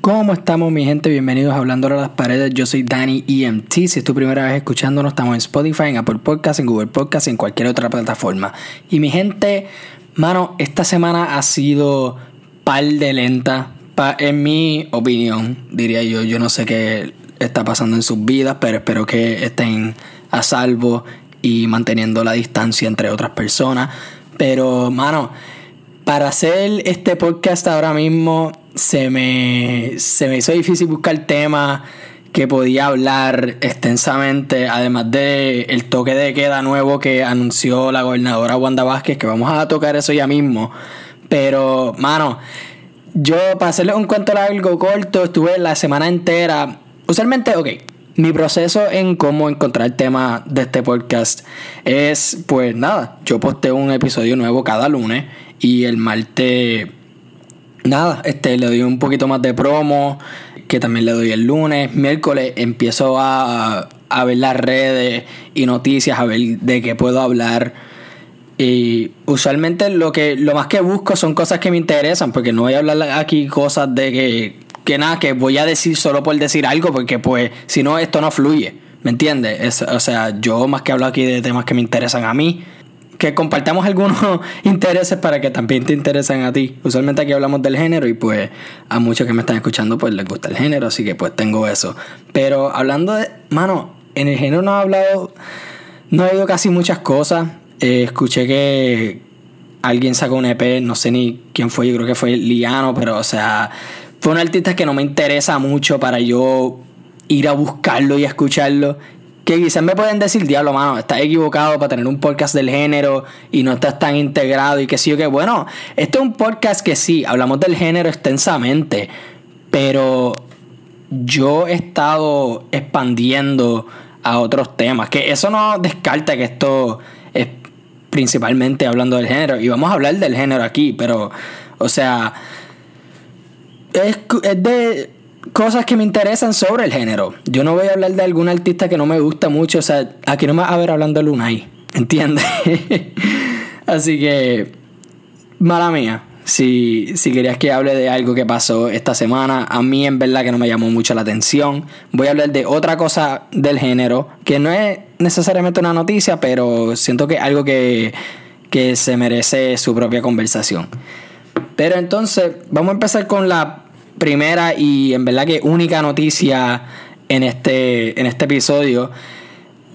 ¿Cómo estamos mi gente? Bienvenidos a Hablando a las Paredes. Yo soy Danny EMT. Si es tu primera vez escuchándonos, estamos en Spotify, en Apple Podcasts, en Google Podcasts, en cualquier otra plataforma. Y mi gente, mano, esta semana ha sido par de lenta, en mi opinión, diría yo. Yo no sé qué está pasando en sus vidas, pero espero que estén a salvo y manteniendo la distancia entre otras personas. Pero, mano, para hacer este podcast ahora mismo se me, se me hizo difícil buscar temas que podía hablar extensamente, además de el toque de queda nuevo que anunció la gobernadora Wanda Vázquez, que vamos a tocar eso ya mismo. Pero, mano, yo para hacerles un cuento largo, corto, estuve la semana entera. Usualmente, ok, mi proceso en cómo encontrar el tema de este podcast es, pues nada, yo posteo un episodio nuevo cada lunes y el martes nada, este, le doy un poquito más de promo, que también le doy el lunes. Miércoles empiezo a, a ver las redes y noticias, a ver de qué puedo hablar. Y usualmente lo que lo más que busco son cosas que me interesan, porque no voy a hablar aquí cosas de que, que nada, que voy a decir solo por decir algo, porque pues si no esto no fluye, ¿me entiendes? o sea, yo más que hablo aquí de temas que me interesan a mí, que compartamos algunos intereses para que también te interesen a ti. Usualmente aquí hablamos del género y pues a muchos que me están escuchando pues les gusta el género, así que pues tengo eso. Pero hablando de, mano, en el género no he hablado, no he oído casi muchas cosas. Eh, escuché que alguien sacó un EP, no sé ni quién fue, yo creo que fue Liano, pero o sea, fue un artista que no me interesa mucho para yo ir a buscarlo y a escucharlo que quizás me pueden decir, diablo, mano, estás equivocado para tener un podcast del género y no estás tan integrado y que sí o que bueno, este es un podcast que sí, hablamos del género extensamente, pero yo he estado expandiendo a otros temas, que eso no descarta que esto es principalmente hablando del género y vamos a hablar del género aquí, pero o sea, es, es de cosas que me interesan sobre el género. Yo no voy a hablar de algún artista que no me gusta mucho. O sea, aquí no me vas a ver hablando de Lunay. ¿Entiendes? Así que, mala mía. Si, si querías que hable de algo que pasó esta semana, a mí en verdad que no me llamó mucho la atención. Voy a hablar de otra cosa del género, que no es necesariamente una noticia, pero siento que es algo que, que se merece su propia conversación. Pero entonces, vamos a empezar con la primera y en verdad que única noticia en este, en este episodio.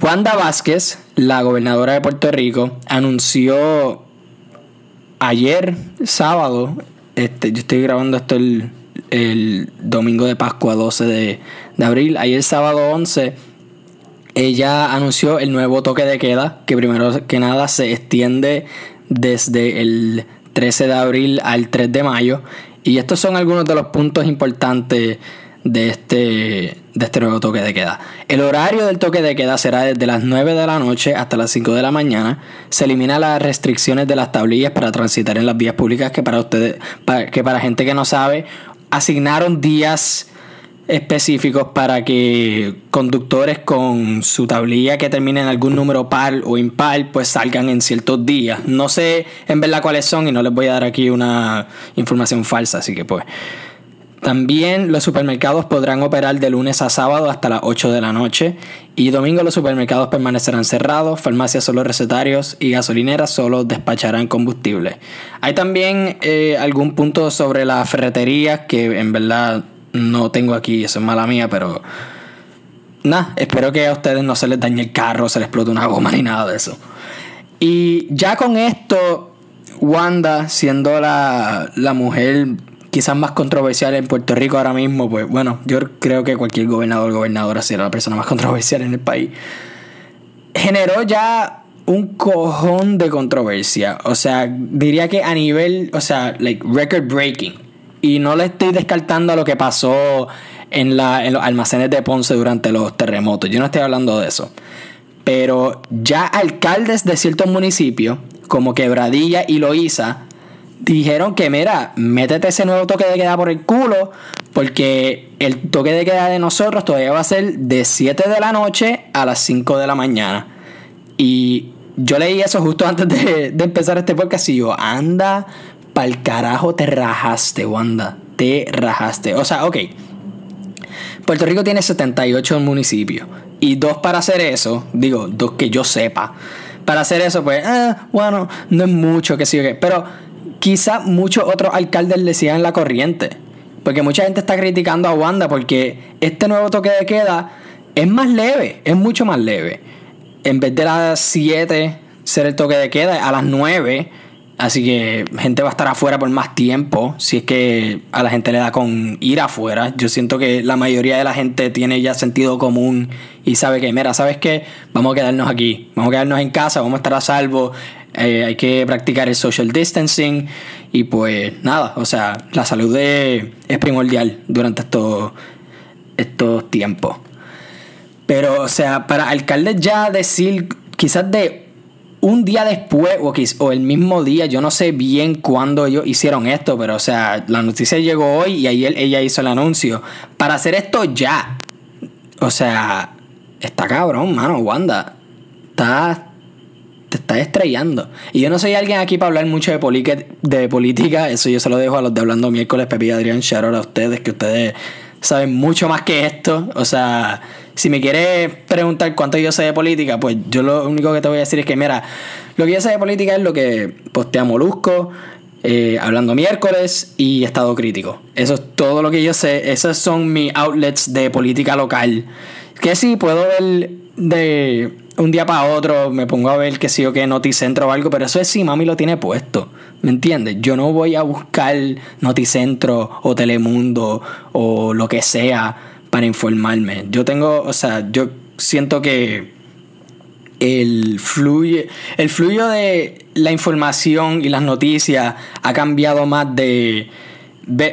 Wanda Vázquez, la gobernadora de Puerto Rico, anunció ayer, sábado, este, yo estoy grabando esto el, el domingo de Pascua 12 de, de abril, ayer sábado 11, ella anunció el nuevo toque de queda, que primero que nada se extiende desde el 13 de abril al 3 de mayo y estos son algunos de los puntos importantes de este, de este nuevo toque de queda. El horario del toque de queda será desde las 9 de la noche hasta las 5 de la mañana. Se elimina las restricciones de las tablillas para transitar en las vías públicas que para ustedes, que para gente que no sabe, asignaron días específicos para que conductores con su tablilla que termine en algún número par o impar pues salgan en ciertos días. No sé en verdad cuáles son y no les voy a dar aquí una información falsa, así que pues... También los supermercados podrán operar de lunes a sábado hasta las 8 de la noche y domingo los supermercados permanecerán cerrados, farmacias solo recetarios y gasolineras solo despacharán combustible. Hay también eh, algún punto sobre las ferreterías que en verdad no tengo aquí, eso es mala mía, pero nada, espero que a ustedes no se les dañe el carro, se les explote una goma ni nada de eso. Y ya con esto, Wanda, siendo la, la mujer quizás más controversial en Puerto Rico ahora mismo, pues bueno, yo creo que cualquier gobernador o gobernadora será la persona más controversial en el país, generó ya un cojón de controversia. O sea, diría que a nivel, o sea, like record breaking. Y no le estoy descartando a lo que pasó en, los almacenes de Ponce durante los terremotos. Yo no estoy hablando de eso. Pero ya alcaldes de ciertos municipios, como Quebradilla y Loíza, dijeron que, mira, métete ese nuevo toque de queda por el culo, porque el toque de queda de nosotros todavía va a ser de 7 de la noche a las 5 de la mañana. Y yo leí eso justo antes de empezar este podcast y yo, anda Pa'l carajo te rajaste, Wanda. te rajaste. O sea, ok. Puerto Rico tiene 78 municipios. Y dos para hacer eso, digo, dos que yo sepa. Para hacer eso, pues, eh, bueno, no es mucho que sigue. Pero quizá muchos otros alcaldes le sigan la corriente. Porque mucha gente está criticando a Wanda porque este nuevo toque de queda es más leve, es mucho más leve. En vez de las 7 ser el toque de queda, a las 9 Así que gente va a estar afuera por más tiempo, si es que a la gente le da con ir afuera. Yo siento que la mayoría de la gente tiene ya sentido común y sabe que, mira, ¿sabes qué? Vamos a quedarnos aquí, vamos a quedarnos en casa, vamos a estar a salvo, eh, hay que practicar el social distancing y pues nada, o sea, la salud es, primordial durante estos, estos tiempos. Pero, o sea, para alcaldes ya decir quizás de un día después o, el mismo día, yo no sé bien cuándo ellos hicieron esto, pero o sea, la noticia llegó hoy y ayer ella hizo el anuncio. Para hacer esto ya. O sea, está cabrón, mano, Wanda. Está, te está estrellando. Y yo no soy alguien aquí para hablar mucho de, política, eso yo se lo dejo a los de Hablando Miércoles, Pepi y Adrián, shout a ustedes, que ustedes saben mucho más que esto. O sea, si me quieres preguntar cuánto yo sé de política, pues yo lo único que te voy a decir es que, mira, lo que yo sé de política es lo que postea Molusco, eh, hablando miércoles y estado crítico. Eso es todo lo que yo sé. Esos son mis outlets de política local. Que sí, puedo ver de un día para otro, me pongo a ver que sí o qué Noticentro o algo, pero eso es si mami lo tiene puesto. ¿Me entiendes? Yo no voy a buscar Noticentro o Telemundo o lo que sea para informarme. Yo tengo, o sea, yo siento que el fluye, el fluyo de la información y las noticias ha cambiado más de,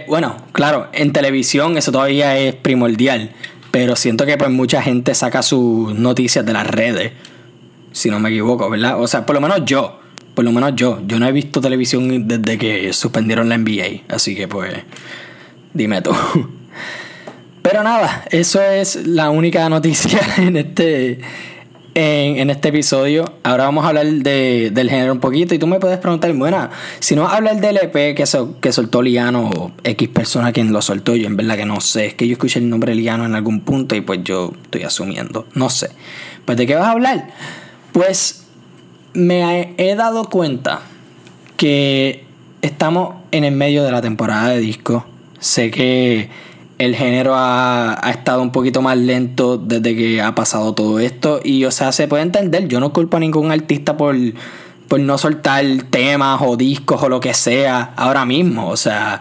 bueno, claro, en televisión eso todavía es primordial, pero siento que pues mucha gente saca sus noticias de las redes, si no me equivoco, ¿verdad? O sea, por lo menos yo, por lo menos yo, yo no he visto televisión desde que suspendieron la NBA, así que pues dime tú. Pero nada, eso es la única noticia en este, en, este episodio. Ahora vamos a hablar del género un poquito. Y tú me puedes preguntar, bueno, si no habla del LP que, que soltó Liano o X persona quien lo soltó, yo en verdad que no sé. Es que yo escuché el nombre Liano en algún punto y pues yo estoy asumiendo. No sé. Pues de qué vas a hablar? Pues me he dado cuenta que estamos en el medio de la temporada de disco. Sé que el género ha, estado un poquito más lento desde que ha pasado todo esto. Y, o sea, se puede entender. Yo no culpo a ningún artista por, por no soltar temas o discos o lo que sea ahora mismo. O sea,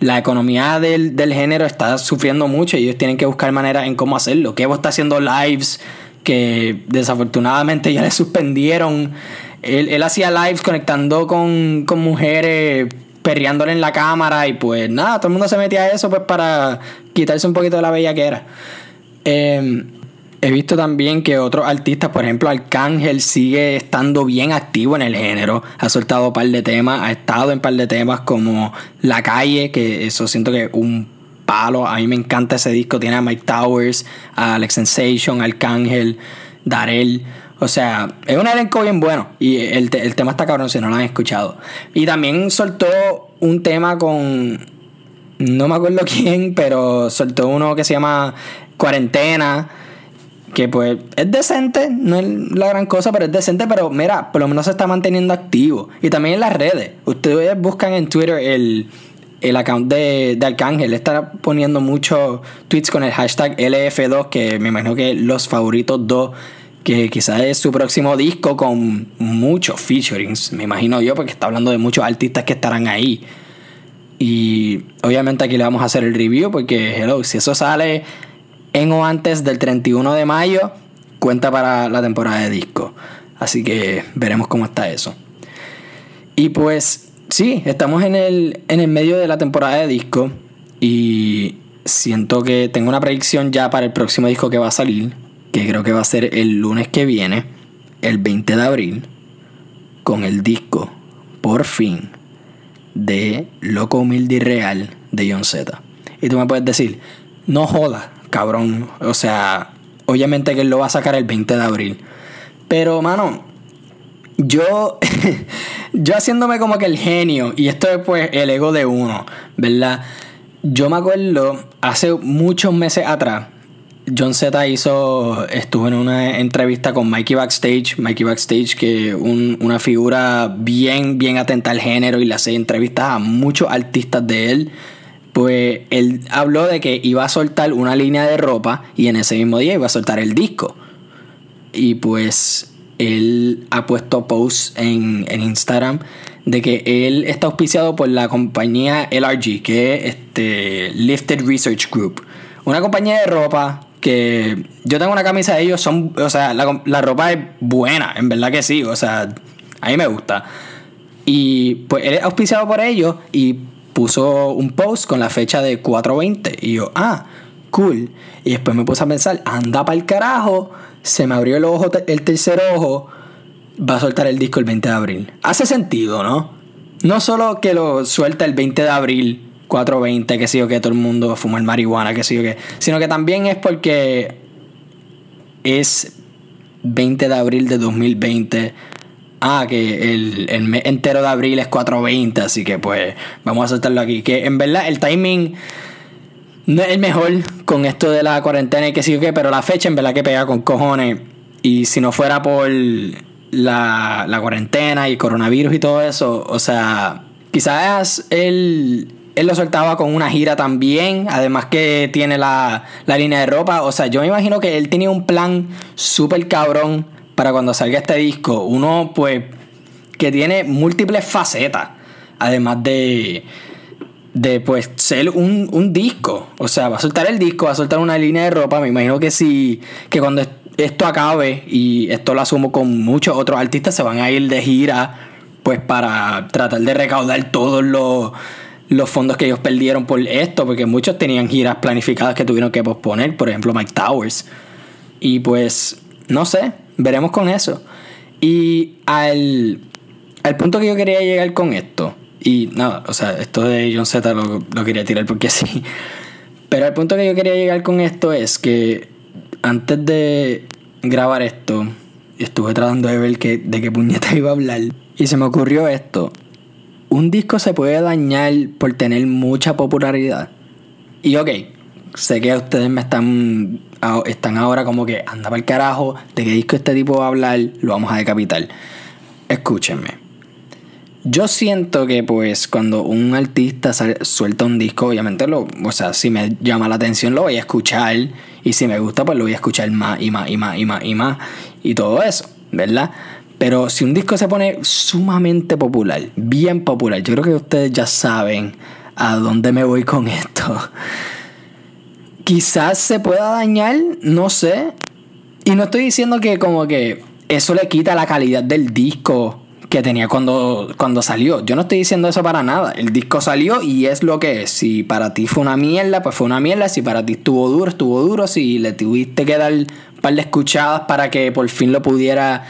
la economía del, género está sufriendo mucho y ellos tienen que buscar maneras en cómo hacerlo. Kevo está haciendo lives que desafortunadamente ya le suspendieron. Él, él hacía lives conectando con, con mujeres perreándole en la cámara y pues nada, todo el mundo se metía a eso pues para quitarse un poquito de la bella que era. Em, he visto también que otros artistas, por ejemplo Arcángel, sigue estando bien activo en el género. Ha soltado un par de temas, ha estado en un par de temas como La Calle, que eso siento que un palo. A mí me encanta ese disco. Tiene a Mike Towers, a Alex Sensation, Arcángel, Darel. O sea, es un elenco bien bueno. Y el, tema está cabrón si no lo han escuchado. Y también soltó un tema con. No me acuerdo quién, pero soltó uno que se llama Cuarentena. Que pues es decente, no es la gran cosa, pero es decente. Pero mira, por lo menos se está manteniendo activo. Y también en las redes. Ustedes buscan en Twitter el, el account de, de Arcángel. Está poniendo muchos tweets con el hashtag LF2, que me imagino que los favoritos dos que quizás es su próximo disco con muchos featurings, me imagino yo, porque está hablando de muchos artistas que estarán ahí. Y obviamente aquí le vamos a hacer el review porque, hello, si eso sale en o antes del 31 de mayo, cuenta para la temporada de disco. Así que veremos cómo está eso. Y pues sí, estamos en el, en el medio de la temporada de disco y siento que tengo una predicción ya para el próximo disco que va a salir que creo que va a ser el lunes que viene, el 20 de abril, con el disco, por fin, de Loco Humilde y Real de John Z. Y tú me puedes decir, no jodas, cabrón. O sea, obviamente que él lo va a sacar el 20 de abril. Pero, mano, yo, yo haciéndome como que el genio, y esto es pues el ego de uno, ¿verdad? Yo me acuerdo hace muchos meses atrás, John Z hizo, estuvo en una entrevista con Mikey Backstage, Mikey Backstage que un, una figura bien, bien atenta al género y le hace entrevistas a muchos artistas de él. Pues él habló de que iba a soltar una línea de ropa y en ese mismo día iba a soltar el disco. Y pues él ha puesto posts en, en Instagram de que él está auspiciado por la compañía LRG, que es este Lifted Research Group. Una compañía de ropa que yo tengo una camisa de ellos, son, o sea, la, la ropa es buena, en verdad que sí, o sea, a mí me gusta. Y pues él es auspiciado por ellos y puso un post con la fecha de 420. Y yo, ah, cool. Y después me puse a pensar, anda para el carajo, se me abrió el ojo, el tercer ojo va a soltar el disco el 20 de abril. Hace sentido, ¿no? No solo que lo suelta el 20 de abril, 420, que sí o que todo el mundo va a fumar marihuana, que sí o que, sino que también es porque es 20 de abril de 2020. Ah, que el, el mes entero de abril es 420, así que pues vamos a soltarlo aquí. Que en verdad el timing no es el mejor con esto de la cuarentena y que sí o que, pero la fecha en verdad que pega con cojones. Y si no fuera por la, la cuarentena y coronavirus y todo eso, o sea, quizás él, él lo soltaba con una gira también, además que tiene la, la línea de ropa, o sea, yo me imagino que él tenía un plan súper cabrón para cuando salga este disco, uno pues que tiene múltiples facetas, además de de pues ser un, un, disco. O sea, va a soltar el disco, va a soltar una línea de ropa. Me imagino que si, que cuando esto acabe, y esto lo asumo con muchos otros artistas, se van a ir de gira, pues para tratar de recaudar todos los, los fondos que ellos perdieron por esto, porque muchos tenían giras planificadas que tuvieron que posponer, por ejemplo Mike Towers. Y pues, no sé, veremos con eso. Y al, al punto que yo quería llegar con esto, y nada, o sea, esto de John Z lo, lo quería tirar porque sí. Pero al punto que yo quería llegar con esto es que antes de grabar esto, estuve tratando de ver que, de qué puñeta iba a hablar. Y se me ocurrió esto. Un disco se puede dañar por tener mucha popularidad. Y ok, sé que ustedes me están, están ahora como que anda para el carajo, de qué disco este tipo va a hablar, lo vamos a decapitar. Escúchenme. Yo siento que pues cuando un artista suelta un disco, obviamente lo, o sea, si me llama la atención lo voy a escuchar y si me gusta pues lo voy a escuchar más y más y más y más y más y todo eso, ¿verdad? Pero si un disco se pone sumamente popular, bien popular, yo creo que ustedes ya saben a dónde me voy con esto. Quizás se pueda dañar, no sé. Y no estoy diciendo que como que eso le quita la calidad del disco que tenía cuando, cuando salió. Yo no estoy diciendo eso para nada. El disco salió y es lo que es. Si para ti fue una mierda, pues fue una mierda. Si para ti estuvo duro, estuvo duro. Si le tuviste que dar un par de escuchadas para que por fin lo pudiera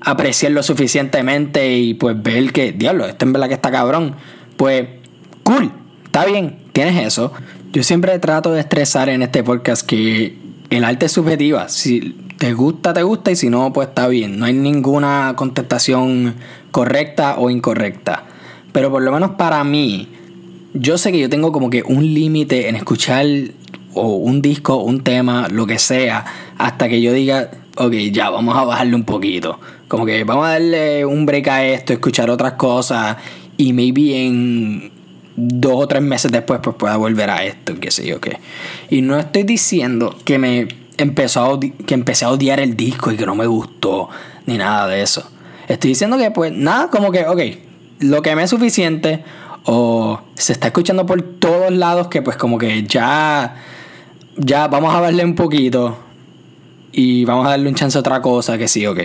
apreciar lo suficientemente y pues ver que, diablo, este en verdad que está cabrón. Pues, cool, está bien, tienes eso. Yo siempre trato de estresar en este podcast que el arte es subjetiva. Si te gusta, te gusta y si no, pues está bien. No hay ninguna contestación correcta o incorrecta. Pero por lo menos para mí, yo sé que yo tengo como que un límite en escuchar o un disco, un tema, lo que sea, hasta que yo diga, ok, ya, vamos a bajarle un poquito. Como que vamos a darle un break a esto, escuchar otras cosas y maybe en dos o tres meses después pues pueda volver a esto, qué sé yo qué. Y no estoy diciendo que me empezó a que empecé a odiar el disco y que no me gustó, ni nada de eso. Estoy diciendo que, pues, nada, como que, ok, lo que me es suficiente, o se está escuchando por todos lados, que, pues, como que ya, ya vamos a darle un poquito y vamos a darle un chance a otra cosa, que sí, ok.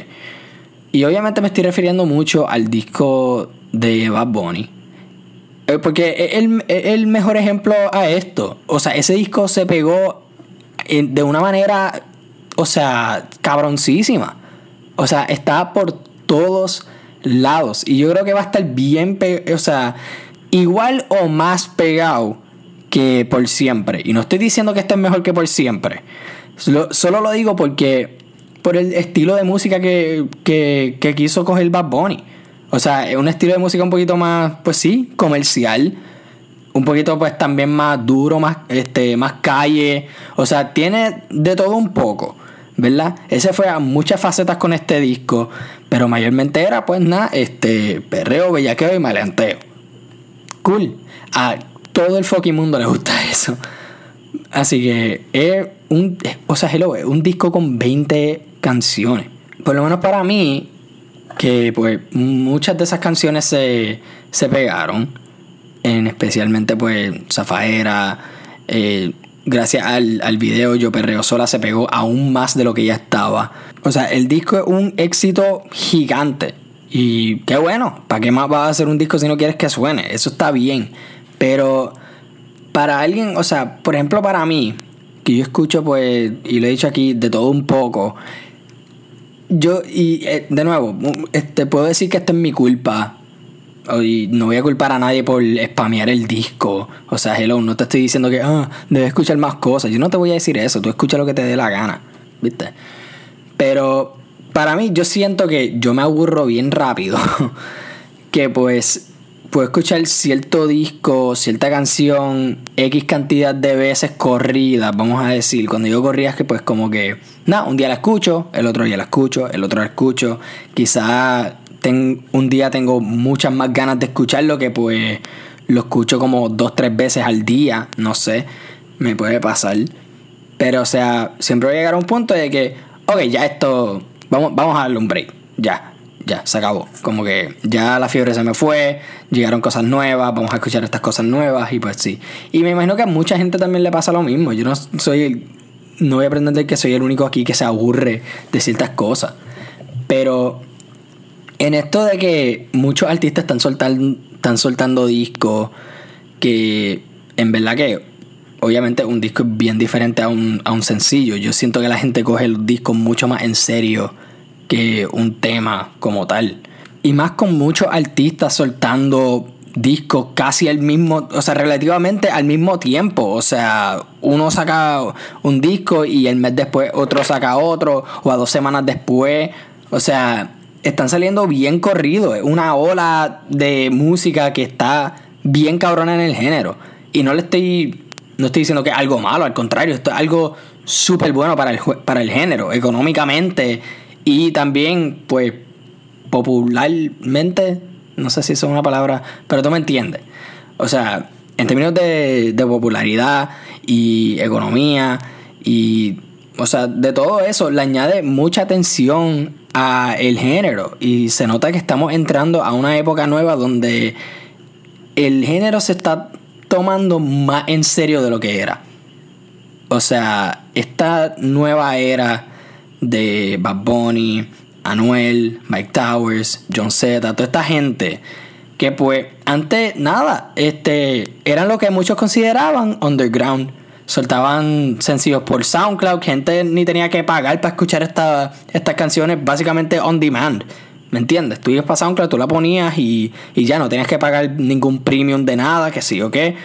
Y obviamente me estoy refiriendo mucho al disco de Bad Bunny. Eh, porque es el, el mejor ejemplo a esto. O sea, ese disco se pegó de una manera, o sea, cabroncísima. O sea, está por todos lados. Y yo creo que va a estar bien, o sea, igual o más pegado que por siempre. Y no estoy diciendo que esté mejor que por siempre. Solo, lo digo porque por el estilo de música que, que, que quiso coger Bad Bunny. O sea, es un estilo de música un poquito más, pues sí, comercial. un poquito pues también más duro, más, este, más calle. O sea, tiene de todo un poco. ¿Verdad? Ese fue a muchas facetas con este disco. Pero mayormente era pues nada, este, perreo, bellaqueo y maleanteo. Cool. A todo el fucking mundo le gusta eso. Así que es un, o sea, hello, un disco con 20 canciones. Por lo menos para mí, que pues muchas de esas canciones se, se pegaron en especialmente pues Zafaera. Eh, gracias al, al, video Yo Perreo Sola se pegó aún más de lo que ya estaba. O sea, el disco es un éxito gigante. Y qué bueno, ¿para qué más vas a hacer un disco si no quieres que suene? Eso está bien. Pero para alguien, o sea, por ejemplo para mí, que yo escucho pues, y lo he dicho aquí, de todo un poco. Yo, y eh, de nuevo, este, puedo decir que esto es mi culpa no voy a culpar a nadie por spamear el disco. O sea, hello, no te estoy diciendo que ah, debes escuchar más cosas. Yo no te voy a decir eso. Tú escucha lo que te dé la gana. ¿Viste? Pero para mí, yo siento que yo me aburro bien rápido. que pues puedo escuchar cierto disco, cierta canción, X cantidad de veces corrida, vamos a decir. Cuando yo corría es que pues como que, nada, un día la escucho, el otro día la escucho, el otro la escucho. Un día tengo muchas más ganas de escucharlo que pues lo escucho como dos, tres veces al día, no sé, me puede pasar. Pero o sea, siempre voy a llegar a un punto de que, ok, ya esto, vamos, vamos a darle un break, ya, ya, se acabó. Como que ya la fiebre se me fue, llegaron cosas nuevas, vamos a escuchar estas cosas nuevas y pues sí. Y me imagino que a mucha gente también le pasa lo mismo. Yo no soy, no voy a pretender que soy el único aquí que se aburre de ciertas cosas. Pero en esto de que muchos artistas están soltando, están soltando discos que en verdad que obviamente un disco es bien diferente a un, a un sencillo. Yo siento que la gente coge los discos mucho más en serio que un tema como tal. Y más con muchos artistas soltando discos casi al mismo, o sea, relativamente al mismo tiempo. O sea, uno saca un disco y el mes después otro saca otro, o a dos semanas después. O sea, están saliendo bien corridos. Es una ola de música que está bien cabrona en el género. Y no le estoy. No estoy diciendo que es algo malo, al contrario, esto es algo súper bueno para el, para el género, económicamente y también, pues, popularmente. No sé si eso es una palabra, pero tú me entiendes. O sea, en términos de, de popularidad y economía y. O sea, de todo eso le añade mucha atención a el género y se nota que estamos entrando a una época nueva donde el género se está tomando más en serio de lo que era. O sea, esta nueva era de Bad Bunny, Anuel, Mike Towers, John Z, toda esta gente que pues antes nada, este eran lo que muchos consideraban underground soltaban sencillos por SoundCloud, gente ni tenía que pagar para escuchar estas canciones básicamente on demand. ¿Me entiendes? Tú ibas para SoundCloud, tú la ponías y, y ya no tenías que pagar ningún premium de nada, que sí o qué.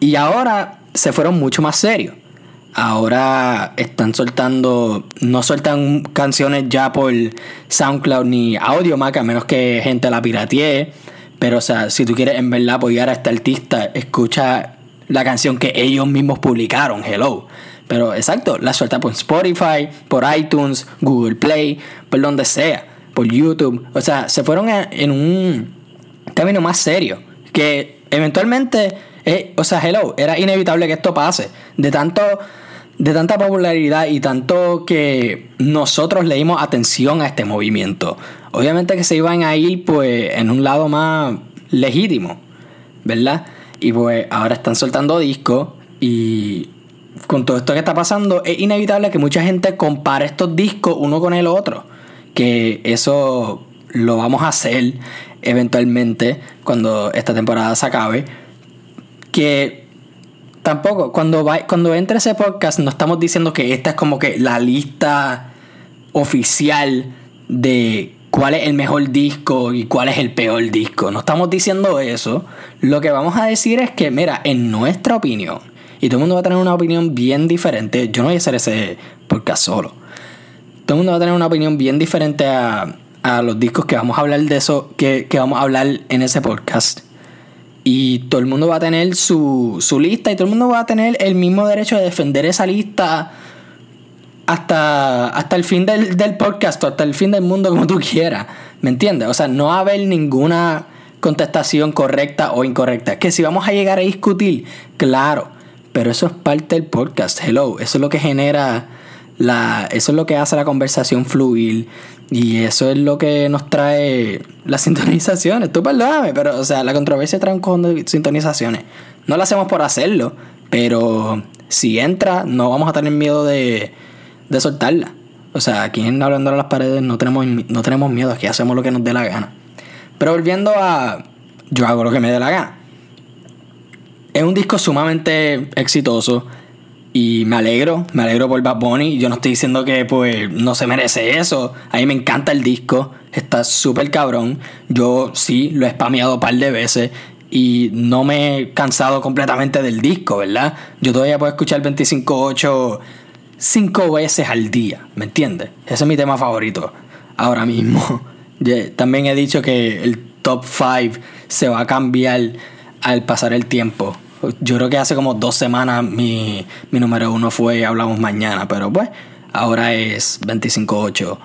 Y ahora se fueron mucho más serios. Ahora están soltando, no sueltan canciones ya por SoundCloud ni Audiomack, a menos que gente la piratee. Pero, o sea, si tú quieres en verdad apoyar a este artista, escucha la canción que ellos mismos publicaron, Hello. Pero exacto, la suelta por Spotify, por iTunes, Google Play, por donde sea, por YouTube. O sea, se fueron en un término más serio. Que eventualmente, eh, o sea, hello, era inevitable que esto pase. De tanto, de tanta popularidad y tanto que nosotros le dimos atención a este movimiento. Obviamente que se iban a ir pues en un lado más legítimo, ¿verdad? Y pues ahora están soltando discos y con todo esto que está pasando es inevitable que mucha gente compare estos discos uno con el otro. Que eso lo vamos a hacer eventualmente cuando esta temporada se acabe. Que tampoco, cuando, va, cuando entre ese podcast no estamos diciendo que esta es como que la lista oficial de cuál es el mejor disco y cuál es el peor disco. No estamos diciendo eso. Lo que vamos a decir es que, mira, en nuestra opinión, y todo el mundo va a tener una opinión bien diferente, yo no voy a hacer ese podcast solo. Todo el mundo va a tener una opinión bien diferente a, los discos que vamos a hablar de eso, que, que vamos a hablar en ese podcast. Y todo el mundo va a tener su, su lista y todo el mundo va a tener el mismo derecho de defender esa lista hasta, hasta el fin del, del podcast o hasta el fin del mundo como tú quieras. ¿Me entiendes? O sea, no va a haber ninguna contestación correcta o incorrecta. Que si vamos a llegar a discutir, claro, pero eso es parte del podcast. Hello, eso es lo que genera la, eso es lo que hace la conversación fluir y eso es lo que nos trae las sintonizaciones. Tú perdóname, pero o sea, la controversia trae un cojón de sintonizaciones. No lo hacemos por hacerlo, pero si entra, no vamos a tener miedo de, de soltarla. O sea, aquí en Hablando a las Paredes no tenemos, no tenemos miedo, aquí hacemos lo que nos dé la gana. Pero volviendo a. Yo hago lo que me dé la gana. Es un disco sumamente exitoso. Y me alegro, me alegro por Bad Bunny. Yo no estoy diciendo que pues no se merece eso. A mí me encanta el disco. Está súper cabrón. Yo sí lo he spameado un par de veces. Y no me he cansado completamente del disco, ¿verdad? Yo todavía puedo escuchar 25.8 cinco veces al día, ¿me entiendes? Ese es mi tema favorito ahora mismo. También he dicho que el top 5 se va a cambiar al pasar el tiempo. Yo creo que hace como dos semanas mi, mi número uno fue Hablamos Mañana, pero pues ahora es 25.8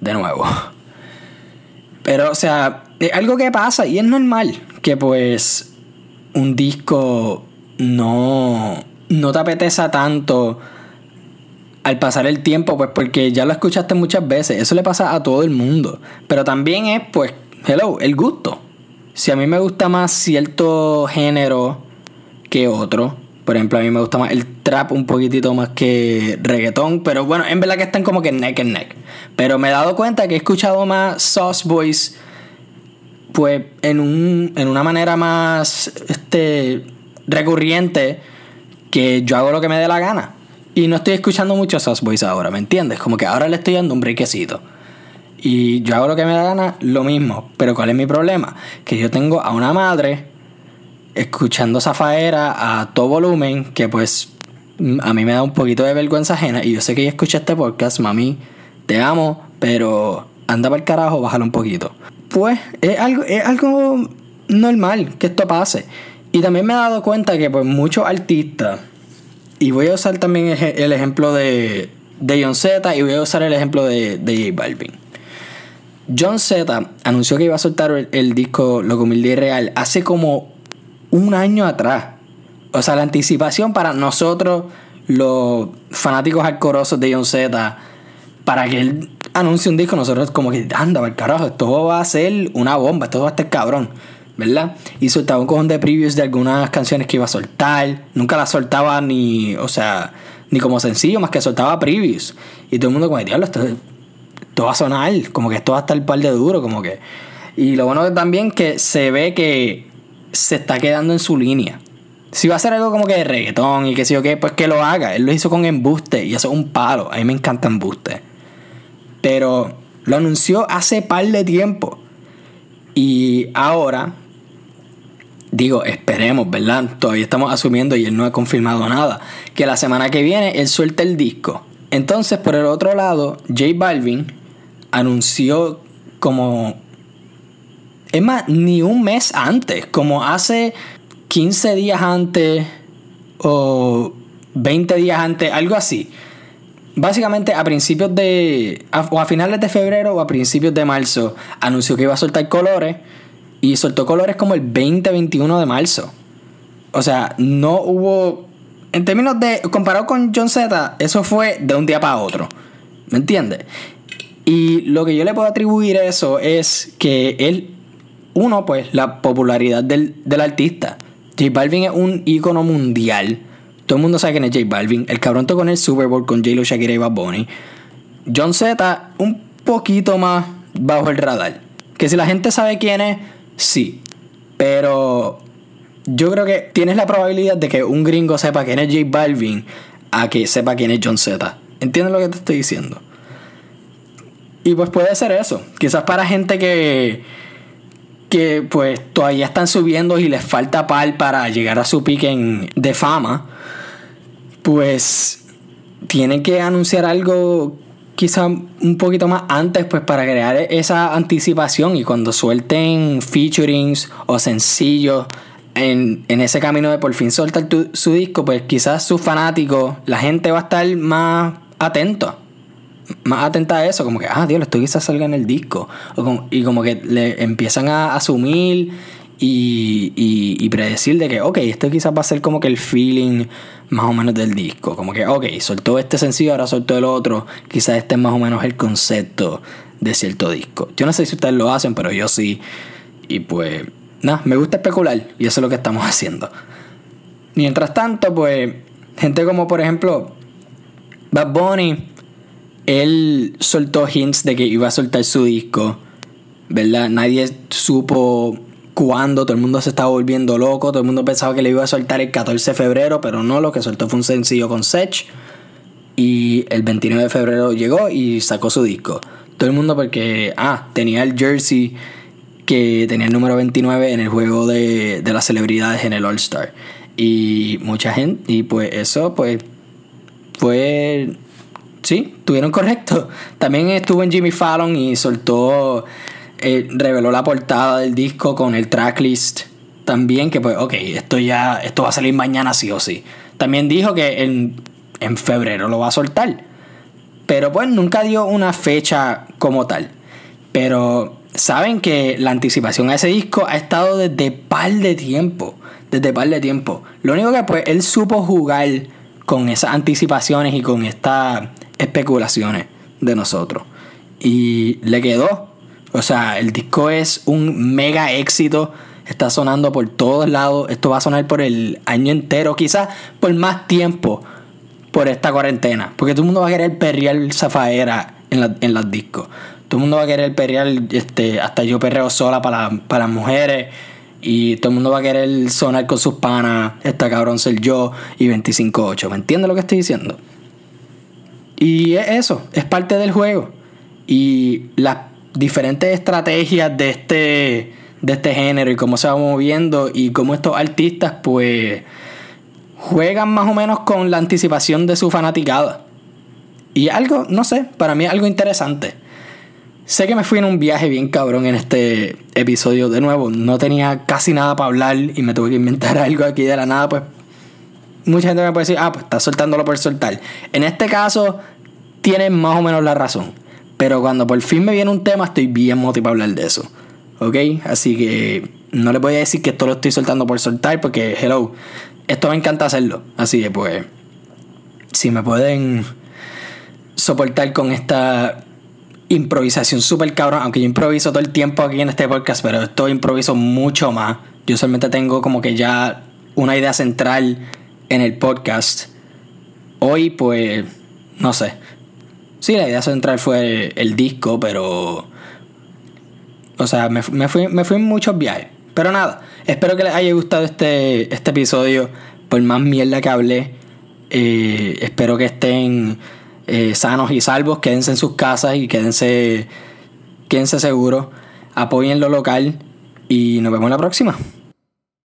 de nuevo. Pero, o sea, es algo que pasa y es normal que pues un disco no, no te apeteza tanto al pasar el tiempo, pues porque ya lo escuchaste muchas veces, eso le pasa a todo el mundo. Pero también es, pues, hello, el gusto. Si a mí me gusta más cierto género que otro, por ejemplo, a mí me gusta más el trap un poquitito más que reggaetón, pero bueno, en verdad que están como que neck and neck. Pero me he dado cuenta que he escuchado más Sauce Boys, pues en, un, en una manera más este, recurrente que yo hago lo que me dé la gana. Y no estoy escuchando mucho Sauce Boys ahora, ¿me entiendes? Como que ahora le estoy dando un brequecito. Y yo hago lo que me da gana, lo mismo. Pero ¿cuál es mi problema? Que yo tengo a una madre escuchando Zafaera a todo volumen, que pues a mí me da un poquito de vergüenza ajena. Y yo sé que ella escucha este podcast, mami, te amo, pero anda para el carajo, bájalo un poquito. Pues es algo, es algo normal que esto pase. Y también me he dado cuenta que pues muchos artistas y voy a usar también el ejemplo de, de John Z y voy a usar el ejemplo de, de J Balvin. John Z anunció que iba a soltar el, disco Loco Humilde Real hace como un año atrás. O sea, la anticipación para nosotros, los fanáticos alcorosos de John Z, para que él anuncie un disco, nosotros como que, anda, el carajo, esto va a ser una bomba, esto va a estar cabrón. ¿Verdad? Y soltaba un cojón de previews de algunas canciones que iba a soltar. Nunca las soltaba ni, o sea, ni como sencillo, más que soltaba previews. Y todo el mundo como, diablo, esto, esto va a sonar, como que esto va a estar el par de duro, como que... Y lo bueno también que se ve que se está quedando en su línea. Si va a hacer algo como que de reggaetón y que sé yo qué, pues que lo haga. Él lo hizo con embuste y eso es un palo. A mí me encanta embuste. Pero lo anunció hace par de tiempo. Y ahora digo, esperemos, ¿verdad? Todavía estamos asumiendo y él no ha confirmado nada. Que la semana que viene él suelta el disco. Entonces, por el otro lado, J Balvin anunció como... Es más, ni un mes antes, como hace 15 días antes o 20 días antes, algo así. Básicamente a principios de... o a finales de febrero o a principios de marzo, anunció que iba a soltar colores y soltó colores como el 20-21 de marzo. O sea, no hubo. En términos de. Comparado con John Z, eso fue de un día para otro. ¿Me entiendes? Y lo que yo le puedo atribuir a eso es que él. Uno, pues, la popularidad del, artista. J Balvin es un ícono mundial. Todo el mundo sabe quién es J Balvin. El cabrón tocó en el Super Bowl con J-Lo, Shakira y Bad Bunny. John Z, un poquito más bajo el radar. Que si la gente sabe quién es, Sí, pero yo creo que tienes la probabilidad de que un gringo sepa quién es J Balvin a que sepa quién es John Z. ¿Entiendes lo que te estoy diciendo? Y pues puede ser eso. Quizás para gente que, que pues todavía están subiendo y les falta pal para llegar a su pique de fama, pues tienen que anunciar algo quizá un poquito más antes, pues para crear esa anticipación y cuando suelten featurings o sencillos en, ese camino de por fin soltar su disco, pues quizás sus fanáticos, la gente va a estar más atento. Más atenta a eso, como que, ah, Dios, esto quizás salga en el disco. y como que le empiezan a asumir y, y, predecir de que, ok, esto quizás va a ser como que el feeling más o menos del disco. Como que, ok, soltó este sencillo, ahora soltó el otro. Quizás este es más o menos el concepto de cierto disco. Yo no sé si ustedes lo hacen, pero yo sí. Y pues, nada, me gusta especular y eso es lo que estamos haciendo. Mientras tanto, pues, gente como por ejemplo Bad Bunny, él soltó hints de que iba a soltar su disco, ¿verdad? Nadie supo cuándo, todo el mundo se estaba volviendo loco, todo el mundo pensaba que le iba a soltar el 14 de febrero, pero no, lo que soltó fue un sencillo con Sech. Y el 29 de febrero llegó y sacó su disco. Todo el mundo porque, ah, tenía el jersey que tenía el número 29 en el juego de, de las celebridades en el All Star. Y mucha gente, y pues eso, pues, fue. Sí, tuvieron correcto. También estuvo en Jimmy Fallon y soltó. Eh, reveló la portada del disco con el tracklist. También que, pues, ok, esto ya. Esto va a salir mañana sí o sí. También dijo que en, en febrero lo va a soltar. Pero pues nunca dio una fecha como tal. Pero saben que la anticipación a ese disco ha estado desde par de tiempo. Desde par de tiempo. Lo único que pues él supo jugar con esas anticipaciones y con estas especulaciones de nosotros. Y le quedó. O sea, el disco es un mega éxito. Está sonando por todos lados. Esto va a sonar por el año entero. Quizás por más tiempo. Por esta cuarentena. Porque todo el mundo va a querer perrear zafaera en, en los discos. Todo el mundo va a querer perrear, este, hasta yo perreo sola para, para las mujeres. Y todo el mundo va a querer sonar con sus panas, esta cabrón ser yo y 25-8. ¿Me entiendes lo que estoy diciendo? Y es eso, es parte del juego. Y las diferentes estrategias de este, de este género y cómo se va moviendo y cómo estos artistas pues juegan más o menos con la anticipación de su fanaticada. Y algo, no sé, para mí algo interesante. Sé que me fui en un viaje bien cabrón en este episodio de nuevo. No tenía casi nada para hablar y me tuve que inventar algo aquí de la nada, pues mucha gente me puede decir, ah, pues estás soltándolo por soltar. En este caso, tienes más o menos la razón. Pero cuando por fin me viene un tema, estoy bien motivado para hablar de eso. ¿Ok? Así que no le voy a decir que esto lo estoy soltando por soltar, porque, hello, esto me encanta hacerlo. Así que, pues, si me pueden soportar con esta improvisación súper cabrón, aunque yo improviso todo el tiempo aquí en este podcast, pero esto improviso mucho más. Yo solamente tengo como que ya una idea central en el podcast. Hoy, pues, no sé. Sí, la idea central fue el, disco, pero... O sea, me, fui, me fui en muchos viajes. Pero nada, espero que les haya gustado este, este episodio. Por más mierda que hablé. Eh, espero que estén eh, sanos y salvos, quédense en sus casas y quédense, quédense seguros, apoyen lo local y nos vemos la próxima.